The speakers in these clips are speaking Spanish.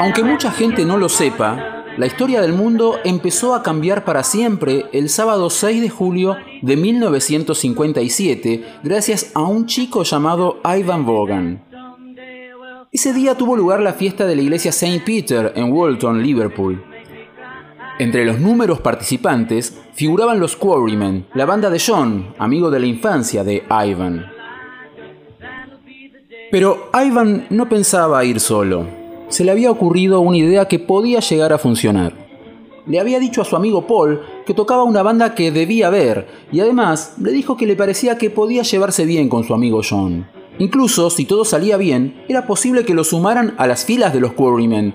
Aunque mucha gente no lo sepa, la historia del mundo empezó a cambiar para siempre el sábado 6 de julio de 1957 gracias a un chico llamado Ivan Vaughan. Ese día tuvo lugar la fiesta de la iglesia St. Peter en Walton, Liverpool. Entre los números participantes figuraban los Quarrymen, la banda de John, amigo de la infancia de Ivan. Pero Ivan no pensaba ir solo. Se le había ocurrido una idea que podía llegar a funcionar. Le había dicho a su amigo Paul que tocaba una banda que debía ver y además le dijo que le parecía que podía llevarse bien con su amigo John. Incluso, si todo salía bien, era posible que lo sumaran a las filas de los Quarrymen.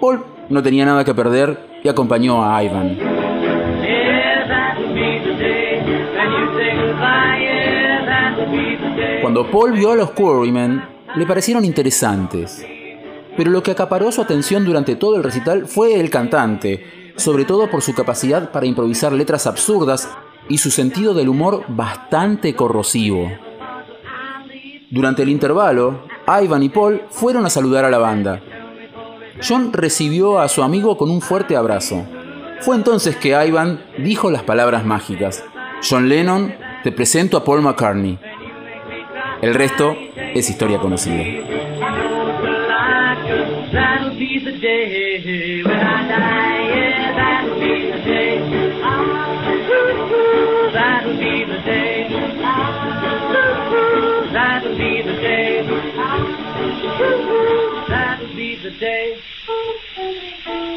Paul no tenía nada que perder y acompañó a Ivan. Cuando Paul vio a los Quarrymen, le parecieron interesantes. Pero lo que acaparó su atención durante todo el recital fue el cantante, sobre todo por su capacidad para improvisar letras absurdas y su sentido del humor bastante corrosivo. Durante el intervalo, Ivan y Paul fueron a saludar a la banda. John recibió a su amigo con un fuerte abrazo. Fue entonces que Ivan dijo las palabras mágicas. John Lennon, te presento a Paul McCartney. El resto es historia conocida. That'll be the day.